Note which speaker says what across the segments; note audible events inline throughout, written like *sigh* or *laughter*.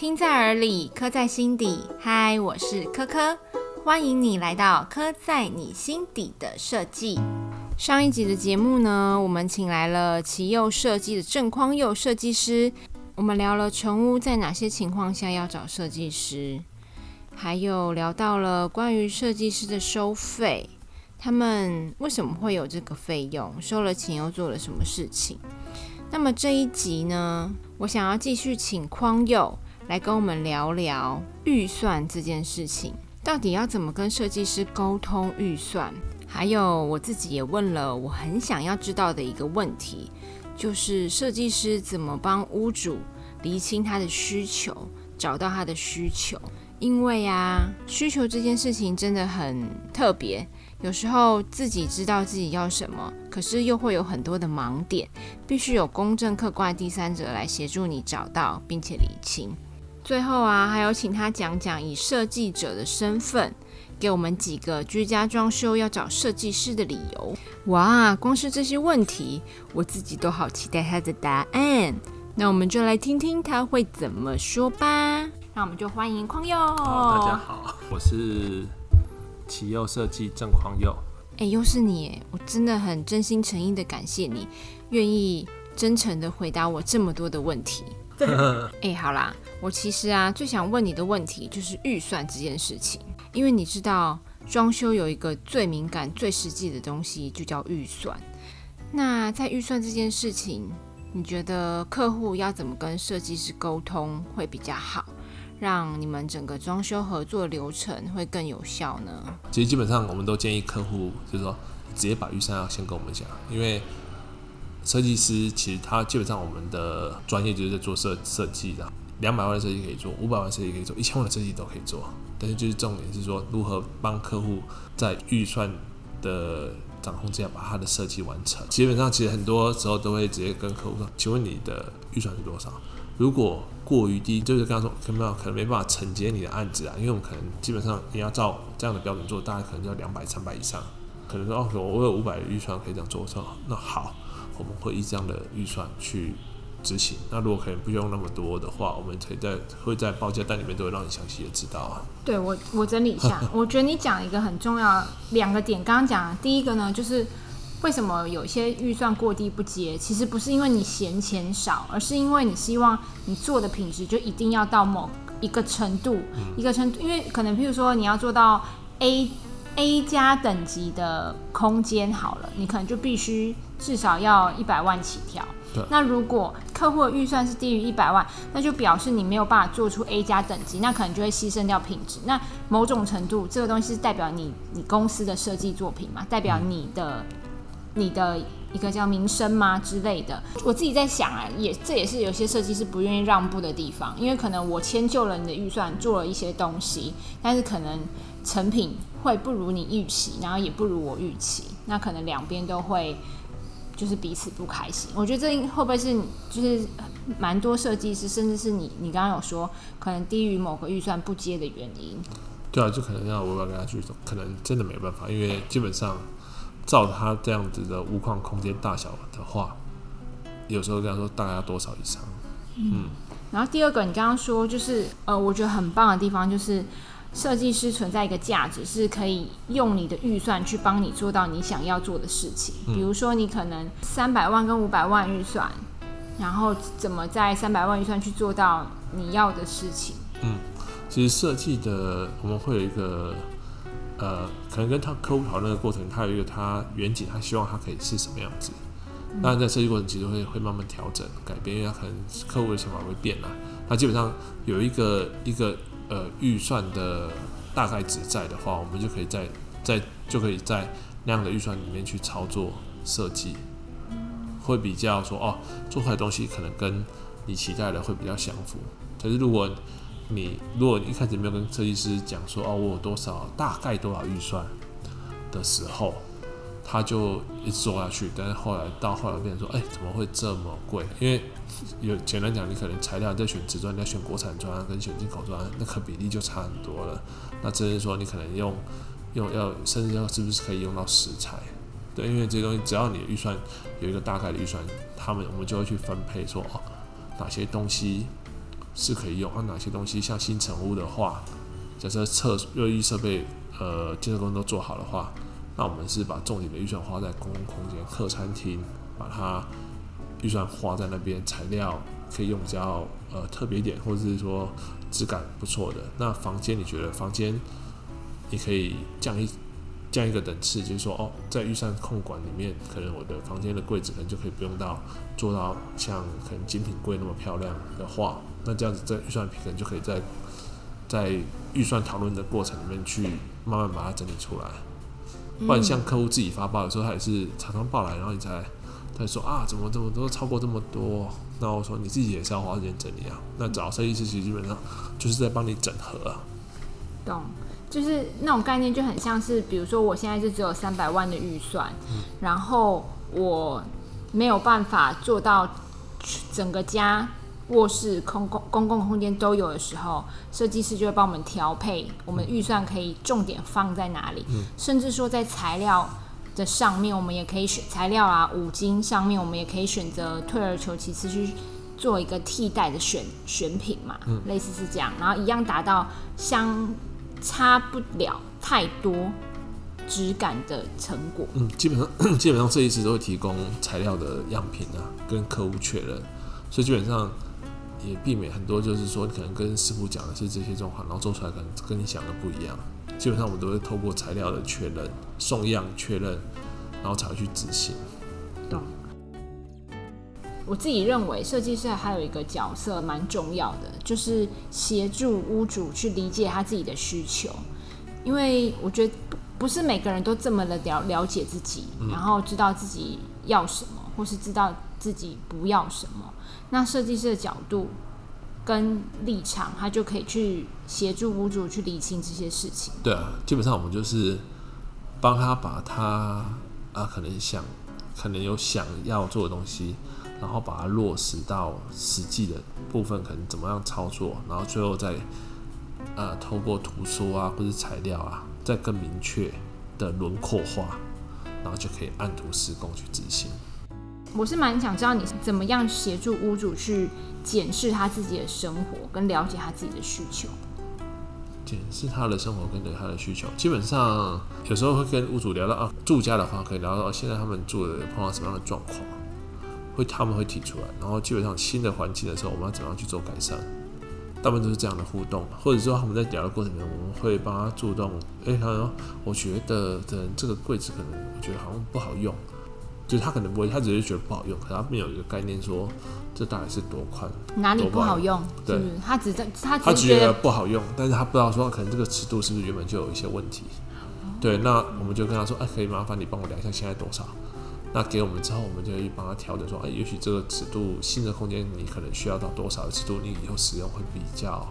Speaker 1: 听在耳里，刻在心底。嗨，我是科科，欢迎你来到刻在你心底的设计。上一集的节目呢，我们请来了奇佑设计的郑匡佑设计师，我们聊了成屋在哪些情况下要找设计师，还有聊到了关于设计师的收费，他们为什么会有这个费用，收了钱又做了什么事情。那么这一集呢，我想要继续请匡佑来跟我们聊聊预算这件事情，到底要怎么跟设计师沟通预算？还有我自己也问了我很想要知道的一个问题，就是设计师怎么帮屋主厘清他的需求，找到他的需求？因为啊，需求这件事情真的很特别。有时候自己知道自己要什么，可是又会有很多的盲点，必须有公正客观的第三者来协助你找到并且理清。最后啊，还有请他讲讲以设计者的身份，给我们几个居家装修要找设计师的理由。哇，光是这些问题，我自己都好期待他的答案。那我们就来听听他会怎么说吧。那我们就欢迎匡佑。
Speaker 2: 大家好，我是。奇佑设计郑匡佑，
Speaker 1: 哎，又是你！我真的很真心诚意的感谢你，愿意真诚的回答我这么多的问题。*laughs* 哎，好啦，我其实啊最想问你的问题就是预算这件事情，因为你知道装修有一个最敏感、最实际的东西，就叫预算。那在预算这件事情，你觉得客户要怎么跟设计师沟通会比较好？让你们整个装修合作流程会更有效呢？
Speaker 2: 其实基本上我们都建议客户，就是说直接把预算要先跟我们讲，因为设计师其实他基本上我们的专业就是在做设设计的，两百万的设计可以做，五百万设计可以做，一千万的设计都可以做。但是就是重点是说如何帮客户在预算的掌控之下把他的设计完成。基本上其实很多时候都会直接跟客户说：“请问你的预算是多少？”如果过于低，就是刚刚说可能可能没办法承接你的案子啊，因为我们可能基本上你要照这样的标准做，大概可能就要两百、三百以上。可能说哦，我有五百的预算可以这样做，说那好，我们会以这样的预算去执行。那如果可能不用那么多的话，我们可以在会在报价单里面都会让你详细的知道啊。
Speaker 1: 对我，我整理一下，*laughs* 我觉得你讲一个很重要两个点，刚刚讲第一个呢，就是。为什么有些预算过低不接？其实不是因为你嫌钱少，而是因为你希望你做的品质就一定要到某一个程度，一个程度。因为可能譬如说你要做到 A A 加等级的空间好了，你可能就必须至少要一百万起跳。那如果客户的预算是低于一百万，那就表示你没有办法做出 A 加等级，那可能就会牺牲掉品质。那某种程度，这个东西是代表你你公司的设计作品嘛？代表你的。你的一个叫名声吗之类的？我自己在想啊，也这也是有些设计师不愿意让步的地方，因为可能我迁就了你的预算，做了一些东西，但是可能成品会不如你预期，然后也不如我预期，那可能两边都会就是彼此不开心。我觉得这会不会是就是蛮多设计师，甚至是你你刚刚有说可能低于某个预算不接的原因？
Speaker 2: 对啊，就可能要我要跟他去说，可能真的没办法，因为基本上。照他这样子的屋框空间大小的话，有时候跟他说大概要多少以上。
Speaker 1: 嗯，然后第二个你刚刚说就是呃，我觉得很棒的地方就是设计师存在一个价值，是可以用你的预算去帮你做到你想要做的事情。比如说你可能三百万跟五百万预算，然后怎么在三百万预算去做到你要的事情？
Speaker 2: 嗯，其实设计的我们会有一个。呃，可能跟他客户讨论的过程，他有一个他远景，他希望他可以是什么样子。当然，在设计过程其实会会慢慢调整改变，因为他可能客户的想法会变了。那基本上有一个一个呃预算的大概值在的话，我们就可以在在就可以在那样的预算里面去操作设计，会比较说哦，做出来东西可能跟你期待的会比较相符。可是如果你如果你一开始没有跟设计师讲说哦，我有多少大概多少预算的时候，他就一直做下去。但是后来到后来变成说，哎，怎么会这么贵？因为有简单讲，你可能材料在选瓷砖，你要选国产砖跟选进口砖，那可比例就差很多了。那只是说你可能用用要甚至要是不是可以用到石材？对，因为这些东西只要你预算有一个大概的预算，他们我们就会去分配说哦，哪些东西。是可以用，那哪些东西像新成屋的话，假设厕卫浴设备呃建设工都做好的话，那我们是把重点的预算花在公共空间、客餐厅，把它预算花在那边，材料可以用比较呃特别一点，或者是说质感不错的。那房间你觉得房间你可以降一降一个等次，就是说哦，在预算控管里面，可能我的房间的柜子可能就可以不用到做到像可能精品柜那么漂亮的话，那这样子在预算可能就可以在在预算讨论的过程里面去慢慢把它整理出来。不然像客户自己发报的时候，他也是常常报来，然后你才他说啊，怎么怎么都超过这么多？那我说你自己也是要花时间整理啊。那找设计师其实基本上就是在帮你整合啊。
Speaker 1: 懂，就是那种概念就很像是，比如说我现在是只有三百万的预算，然后我没有办法做到整个家卧室空公公共空间都有的时候，设计师就会帮我们调配，我们预算可以重点放在哪里，甚至说在材料的上面，我们也可以选材料啊，五金上面我们也可以选择退而求其次去做一个替代的选选品嘛，类似是这样，然后一样达到相差不了太多质感的成果。
Speaker 2: 嗯，基本上 *clears throat* 基本上设计师都会提供材料的样品啊，跟客户确认，所以基本上也避免很多就是说你可能跟师傅讲的是这些状况，然后做出来可能跟你想的不一样。基本上我们都会透过材料的确认、送样确认，然后才会去执行。
Speaker 1: 懂。我自己认为，设计师还有一个角色蛮重要的，就是协助屋主去理解他自己的需求。因为我觉得不不是每个人都这么的了了解自己，然后知道自己要什么，或是知道自己不要什么。那设计师的角度跟立场，他就可以去协助屋主去理清这些事情。
Speaker 2: 对啊，基本上我们就是帮他把他啊可能想可能有想要做的东西，然后把它落实到实际的部分，可能怎么样操作，然后最后再呃透过图说啊或者材料啊，再更明确的轮廓化，然后就可以按图施工去执行。
Speaker 1: 我是蛮想知道你怎么样协助屋主去检视他自己的生活，跟了解他自己的需求。
Speaker 2: 检视他的生活跟对他的需求，基本上有时候会跟屋主聊到啊，住家的话可以聊到现在他们住的碰到什么样的状况，会他们会提出来，然后基本上新的环境的时候，我们要怎么样去做改善，大部分都是这样的互动，或者说他们在聊的过程中，我们会帮他主动，诶，他说我觉得可能这个柜子可能我觉得好像不好用，就是他可能不会，他只是觉得不好用，可他没有一个概念说这大概是多宽，
Speaker 1: 哪里不好用？
Speaker 2: 对？
Speaker 1: 他只在他
Speaker 2: 他觉得
Speaker 1: 只觉得
Speaker 2: 不好用，但是他不知道说可能这个尺度是不是原本就有一些问题。对，那我们就跟他说，哎、可以麻烦你帮我量一下现在多少。那给我们之后，我们就会帮他调整说，哎、也许这个尺度新的空间你可能需要到多少的尺度，你以后使用会比较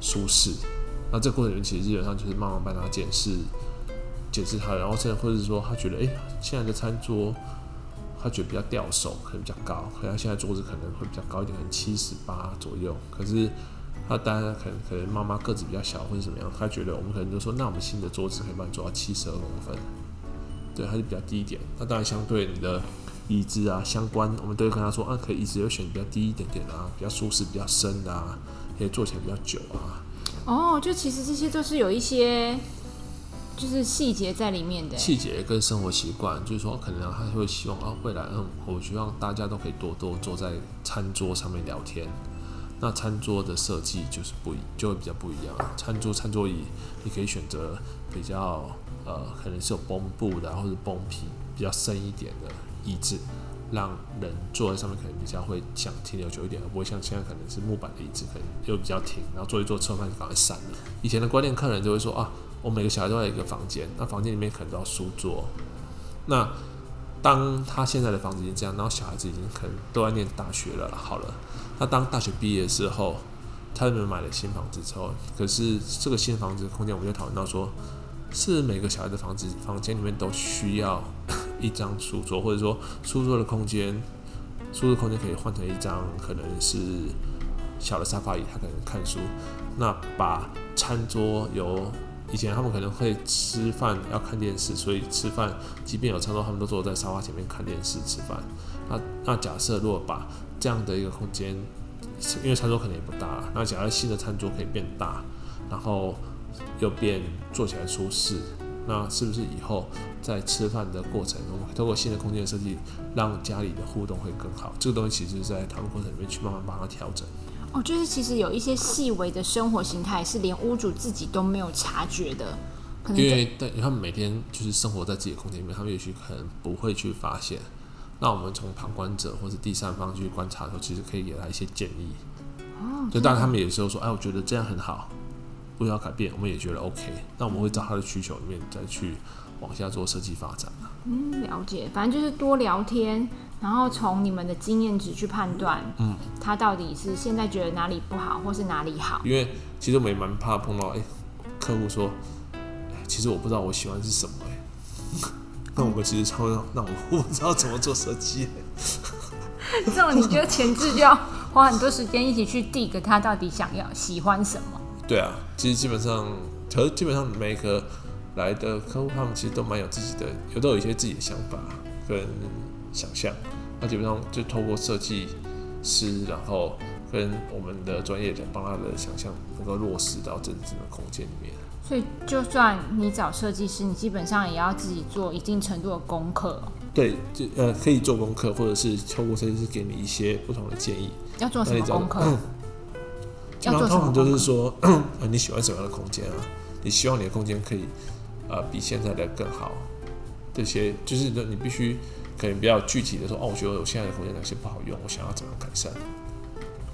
Speaker 2: 舒适。那这过程其实基本上就是慢慢帮他检视，解释他，然后甚至或者是说他觉得，哎、现在的餐桌他觉得比较掉手，可能比较高，可能他现在桌子可能会比较高一点，可能七十八左右。可是他当然可能可能妈妈个子比较小或者怎么样，他觉得我们可能就说，那我们新的桌子可以帮你做到七十二公分，对，它就比较低一点。那当然相对你的椅子啊相关，我们都会跟他说，啊，可以椅子就选比较低一点点啊，比较舒适、比较深的啊，可以坐起来比较久啊。
Speaker 1: 哦，就其实这些都是有一些就是细节在里面的。
Speaker 2: 细节跟生活习惯，就是说，可能他会希望啊，未来嗯，我希望大家都可以多多坐在餐桌上面聊天。那餐桌的设计就是不一，就会比较不一样。餐桌餐桌椅，你可以选择比较呃，可能是有绷布的，或者绷皮比较深一点的椅子，让人坐在上面可能比较会想停留久一点，而不会像现在可能是木板的椅子，可能又比较挺，然后坐一坐吃完饭就赶快散了。以前的观念，客人就会说啊，我每个小孩都在一个房间，那房间里面可能都要书桌。那当他现在的房子已经这样，然后小孩子已经可能都在念大学了，好了，那当大学毕业的时候，他们买了新房子之后，可是这个新房子的空间，我们就讨论到说，是每个小孩的房子房间里面都需要一张书桌，或者说书桌的空间，书桌空间可以换成一张可能是小的沙发椅，他可能看书。那把餐桌由以前他们可能会吃饭要看电视，所以吃饭即便有餐桌，他们都坐在沙发前面看电视吃饭。那那假设如果把这样的一个空间因为餐桌可能也不大，那假如新的餐桌可以变大，然后又变做起来舒适，那是不是以后在吃饭的过程，中通过新的空间设计，让家里的互动会更好？这个东西其实是在讨论过程里面去慢慢帮他调整。
Speaker 1: 哦，就是其实有一些细微的生活形态是连屋主自己都没有察觉的，可能在
Speaker 2: 因为但他们每天就是生活在自己的空间里面，他们也许可能不会去发现。那我们从旁观者或者第三方去观察的时候，其实可以给他一些建议。
Speaker 1: 哦，
Speaker 2: 就当然他们有时候说，哎，我觉得这样很好，不需要改变，我们也觉得 OK。那我们会照他的需求里面再去往下做设计发展啊
Speaker 1: 嗯，了解，反正就是多聊天，然后从你们的经验值去判断，
Speaker 2: 嗯，
Speaker 1: 他到底是现在觉得哪里不好，或是哪里好。
Speaker 2: 因为其实我们也蛮怕碰到，哎、客户说，哎其实我不知道我喜欢是什么、哎。*laughs* 那我们其实超那我我不知道怎么做设计、
Speaker 1: 这种你就前置就要花很多时间一起去 dig 他到底想要喜欢什么。
Speaker 2: 对啊，其实基本上，可是基本上每一个来的客户，他们其实都蛮有自己的，有都有一些自己的想法跟想象。那基本上就透过设计师，然后跟我们的专业人帮他的想象能够落实到真正的空间里面。
Speaker 1: 所以，就算你找设计师，你基本上也要自己做一定程度的功课。
Speaker 2: 对，就呃可以做功课，或者是透过设计师给你一些不同的建议。
Speaker 1: 要做什么功课？
Speaker 2: 基 *coughs* 本
Speaker 1: 要做什么
Speaker 2: 上通常就是？说，呃，你喜欢什么样的空间啊？你希望你的空间可以，呃，比现在的更好。这些就是你必须可能比较具体的说，哦，我觉得我现在的空间哪些不好用，我想要怎么样改善，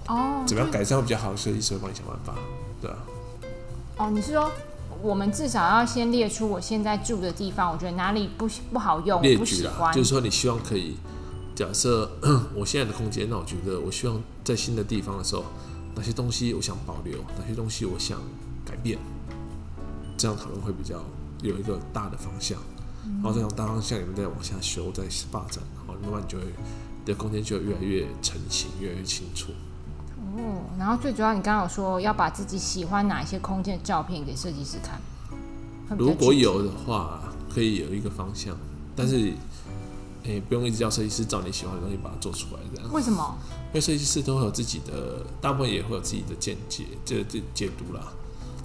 Speaker 1: 哦，
Speaker 2: 怎么样改善会比较好，设计师会帮你想办法，对啊，
Speaker 1: 哦，你是说我们至少要先列出我现在住的地方，我觉得哪里不不好用，我不
Speaker 2: 列举啦，
Speaker 1: 喜欢。
Speaker 2: 就是说你希望可以，假设 *clears throat* 我现在的空间，那我觉得我希望在新的地方的时候，哪些东西我想保留，哪些东西我想改变，这样讨论会比较有一个大的方向，然后再从大方向你们再往下修，再发展，然后慢慢就会你的空间就会越来越成型，越来越清楚。
Speaker 1: 哦，然后最主要，你刚刚有说要把自己喜欢哪一些空间的照片给设计师看。
Speaker 2: 如果有的话，可以有一个方向，但是。诶、不用一直叫设计师照你喜欢的东西把它做出来，这样。
Speaker 1: 为什么？
Speaker 2: 因为设计师都会有自己的，大部分也会有自己的见解，这这解读啦。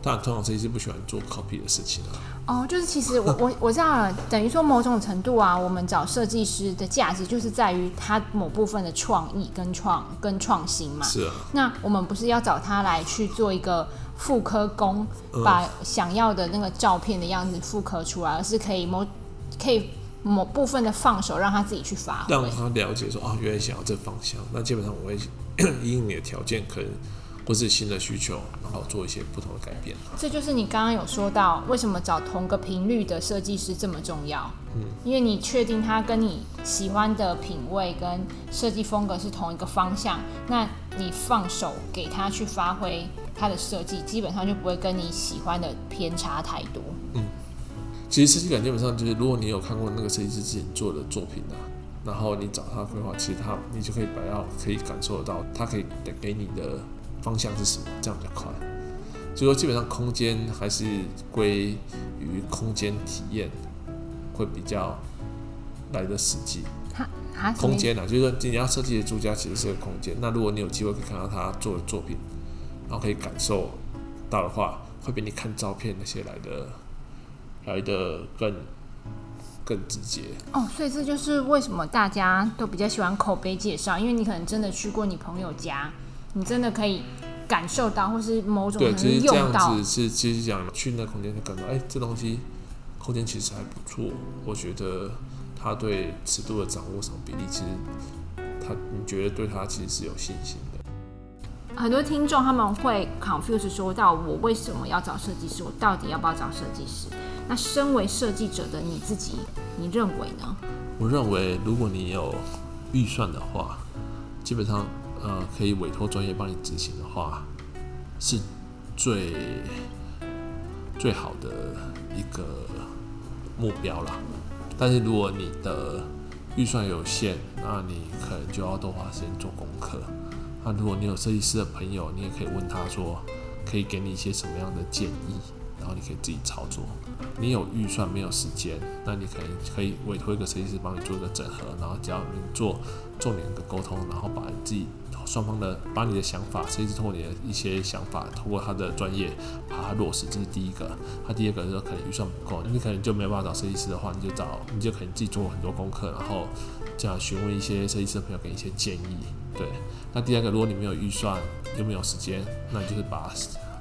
Speaker 2: 当然，通常设计师不喜欢做 copy 的事情啊。
Speaker 1: 哦，就是其实我我我知道了，等于说某种程度啊，我们找设计师的价值就是在于他某部分的创意跟创跟创新嘛。
Speaker 2: 是啊，
Speaker 1: 那我们不是要找他来去做一个复刻工，
Speaker 2: 嗯
Speaker 1: 把想要的那个照片的样子复刻出来，而是可以某可以某部分的放手，让他自己去发挥
Speaker 2: 让。他了解说，哦，原来想要这方向。那基本上我会因 *coughs* 应你的条件，可能或是新的需求，然后做一些不同的改变。
Speaker 1: 这就是你刚刚有说到，为什么找同个频率的设计师这么重要？嗯，因为你确定他跟你喜欢的品味跟设计风格是同一个方向，那你放手给他去发挥他的设计，基本上就不会跟你喜欢的偏差太多。
Speaker 2: 嗯其实设计感基本上就是，如果你有看过那个设计师之前做的作品啊，然后你找他规划，其实他你就可以比较可以感受得到，他可以给给你的方向是什么，这样比较快。所以说，基本上空间还是归于空间体验会比较来的实际。空间啊，就是说你要设计的住家其实是个空间。那如果你有机会可以看到他做的作品，然后可以感受到的话，会比你看照片那些来的来的更更直接。
Speaker 1: 哦，所以这就是为什么大家都比较喜欢口碑介绍，因为你可能真的去过你朋友家，你真的可以感受到，或是某种
Speaker 2: 对，其实这样
Speaker 1: 用到
Speaker 2: 子是其实讲去那空间就感到，哎、这东西空间其实还不错。我觉得他对尺度的掌握上比例，其实他你觉得对他其实是有信心的。
Speaker 1: 很多听众他们会 confuse 说到我为什么要找设计师，我到底要不要找设计师？那身为设计者的你自己，你认为呢？
Speaker 2: 我认为，如果你有预算的话，基本上呃可以委托专业帮你执行的话，是最最好的一个目标啦。但是如果你的预算有限，那你可能就要多花时间做功课。那如果你有设计师的朋友，你也可以问他说，可以给你一些什么样的建议，然后你可以自己操作。你有预算没有时间，那你可能可以委托一个设计师帮你做一个整合，然后只要你做重点的沟通，然后把自己双方的把你的想法，设计师通过你的一些想法，通过他的专业把它落实，这是第一个。他第二个就是可能预算不够，那你可能就没办法找设计师的话，你就找你就可能自己做很多功课，然后这样询问一些设计师的朋友给一些建议。对，那第二个，如果你没有预算又没有时间，那你就是把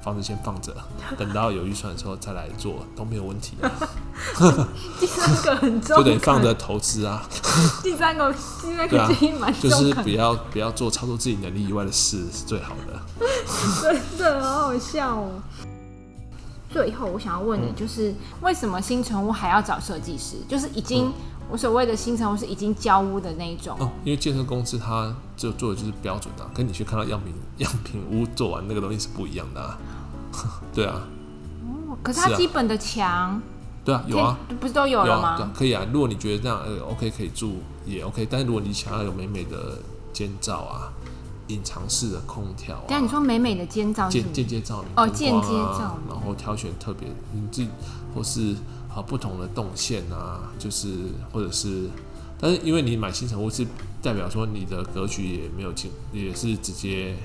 Speaker 2: 房子先放着，等到有预算的时候再来做都没有问题。*laughs*
Speaker 1: 第三个很重，*laughs*
Speaker 2: 就得放着投资啊。*laughs*
Speaker 1: 第三个，第三个建议蛮重
Speaker 2: 就是不要不要做超出自己能力以外的事是最好的。
Speaker 1: 真的好好笑哦。最后我想要问你，就是为什么新城屋还要找设计师？就是已经我所谓的新城屋是已经交屋的那一种
Speaker 2: 哦，因为建设公司它就做的就是标准的，跟你去看到样品样品屋做完那个东西是不一样的。对啊。
Speaker 1: 哦，可是它基本的墙。
Speaker 2: 对啊，有啊，
Speaker 1: 不是都有了
Speaker 2: 吗？可以啊，如果你觉得这样呃 OK 可以住也 OK，但是如果你想要有美美的间照啊，隐藏式的空调啊，
Speaker 1: 但你说美美的间照，
Speaker 2: 间间接照明
Speaker 1: 哦，间接照明，
Speaker 2: 然后挑选特别你自己或是啊不同的动线啊，就是或者是，但是因为你买新城屋是代表说你的格局也没有进，也是直接。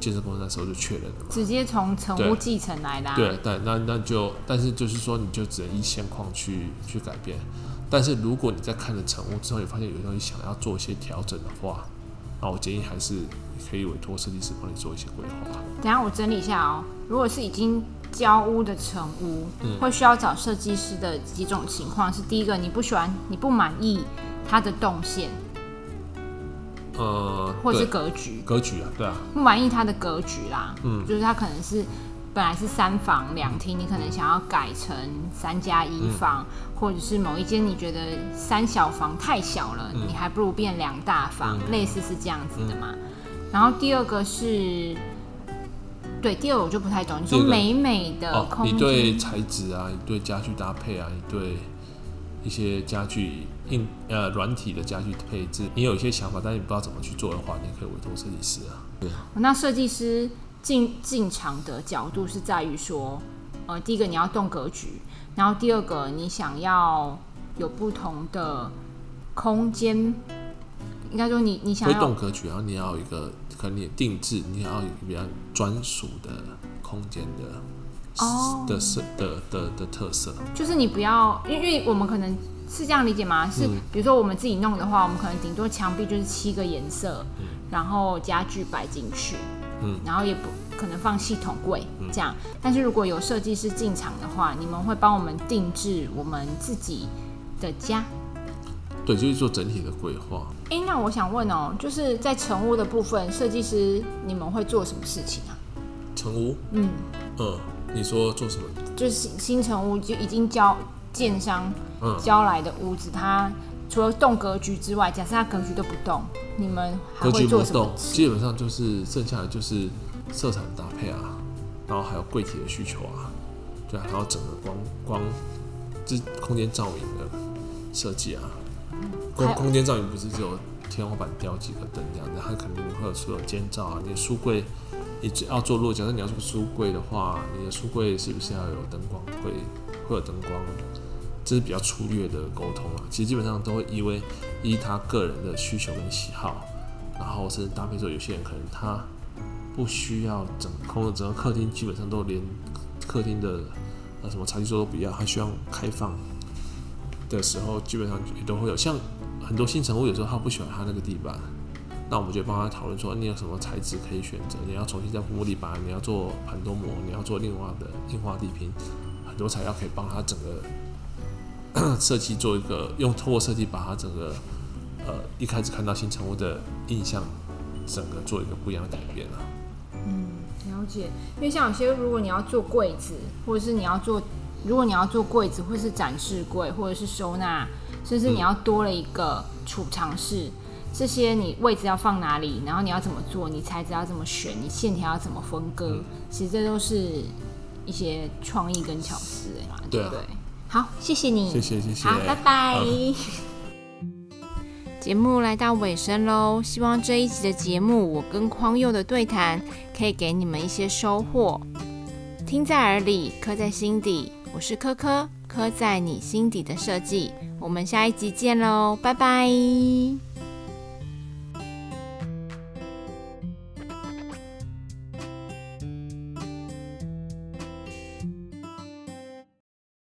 Speaker 2: 建设公司那时候就确认了，
Speaker 1: 直接从成屋继承来的。
Speaker 2: 对，但那那就，但是就是说，你就只能依现况去去改变。但是如果你在看了成屋之后，你发现有东西想要做一些调整的话，那我建议还是可以委托设计师帮你做一些规划。
Speaker 1: 等下我整理一下哦。如果是已经交屋的成屋，会需要找设计师的几种情况是：第一个，你不喜欢，你不满意它的动线。
Speaker 2: 呃，
Speaker 1: 或者是格局，
Speaker 2: 格局啊，对啊，
Speaker 1: 不满意它的格局啦，嗯，就是它可能是本来是三房两厅，你可能想要改成三加一房，或者是某一间你觉得三小房太小了，你还不如变两大房，类似是这样子的嘛。然后第二个是，对，第二我就不太懂，你说美美的空间，
Speaker 2: 你对材质啊，你对家具搭配啊，你对一些家具。硬呃软体的家具配置，你有一些想法，但是你不知道怎么去做的话，你可以委托设计师啊。对。
Speaker 1: 那设计师进进场的角度是在于说，呃，第一个你要动格局，然后第二个你想要有不同的空间，应该说你你想要
Speaker 2: 动格局，然后你要有一个可能你定制，你要有比较专属的空间的哦的色的的的特色，
Speaker 1: 就是你不要，因为我们可能。是这样理解吗？是，比如说我们自己弄的话，我们可能顶多墙壁就是七个颜色，然后家具摆进去，嗯，然后也不可能放系统柜这样。但是如果有设计师进场的话，你们会帮我们定制我们自己的家。
Speaker 2: 对，就是做整体的规划。
Speaker 1: 哎，那我想问哦，就是在成屋的部分，设计师你们会做什么事情啊？
Speaker 2: 成屋？嗯嗯，你说做什么？
Speaker 1: 就是新新成屋就已经交建商。交来的屋子，它除了动格局之外，假设它格局都不动，你们还会做什么？
Speaker 2: 基本上就是剩下的就是色彩的搭配啊，然后还有柜体的需求啊，对啊，还有整个光光这空间照明的设计啊，空空间照明不是只有天花板吊几个灯这样子，它肯定会有所有间照啊。你的书柜，你只要做落脚，那你要做书柜的话，你的书柜是不是要有灯光？会会有灯光？这是比较粗略的沟通啊，其实基本上都会依为依他个人的需求跟喜好，然后甚至搭配之后，有些人可能他不需要整空的整个客厅，基本上都连客厅的呃什么茶几桌都不要，他需要开放的时候，基本上也都会有。像很多新成屋，有时候他不喜欢他那个地板，那我们就帮他讨论说，你有什么材质可以选择？你要重新再铺木地板，你要做很多膜，你要做另外的硬化地坪，很多材料可以帮他整个。设计做一个用透过设计把它整个呃一开始看到新成屋的印象，整个做一个不一样的改变啊。
Speaker 1: 嗯，了解。因为像有些如果你要做柜子，或者是你要做，如果你要做柜子，或是展示柜，或者是收纳，甚至你要多了一个储藏室，这些你位置要放哪里，然后你要怎么做，你材质要怎么选，你线条要怎么分割，其实这都是一些创意跟巧思哎嘛，对不对？好，谢谢你。
Speaker 2: 谢谢谢谢。
Speaker 1: 好，拜拜。*laughs* 节目来到尾声喽，希望这一集的节目我跟匡佑的对谈可以给你们一些收获。听在耳里，刻在心底。我是科科，刻在你心底的设计。我们下一集见喽，拜拜。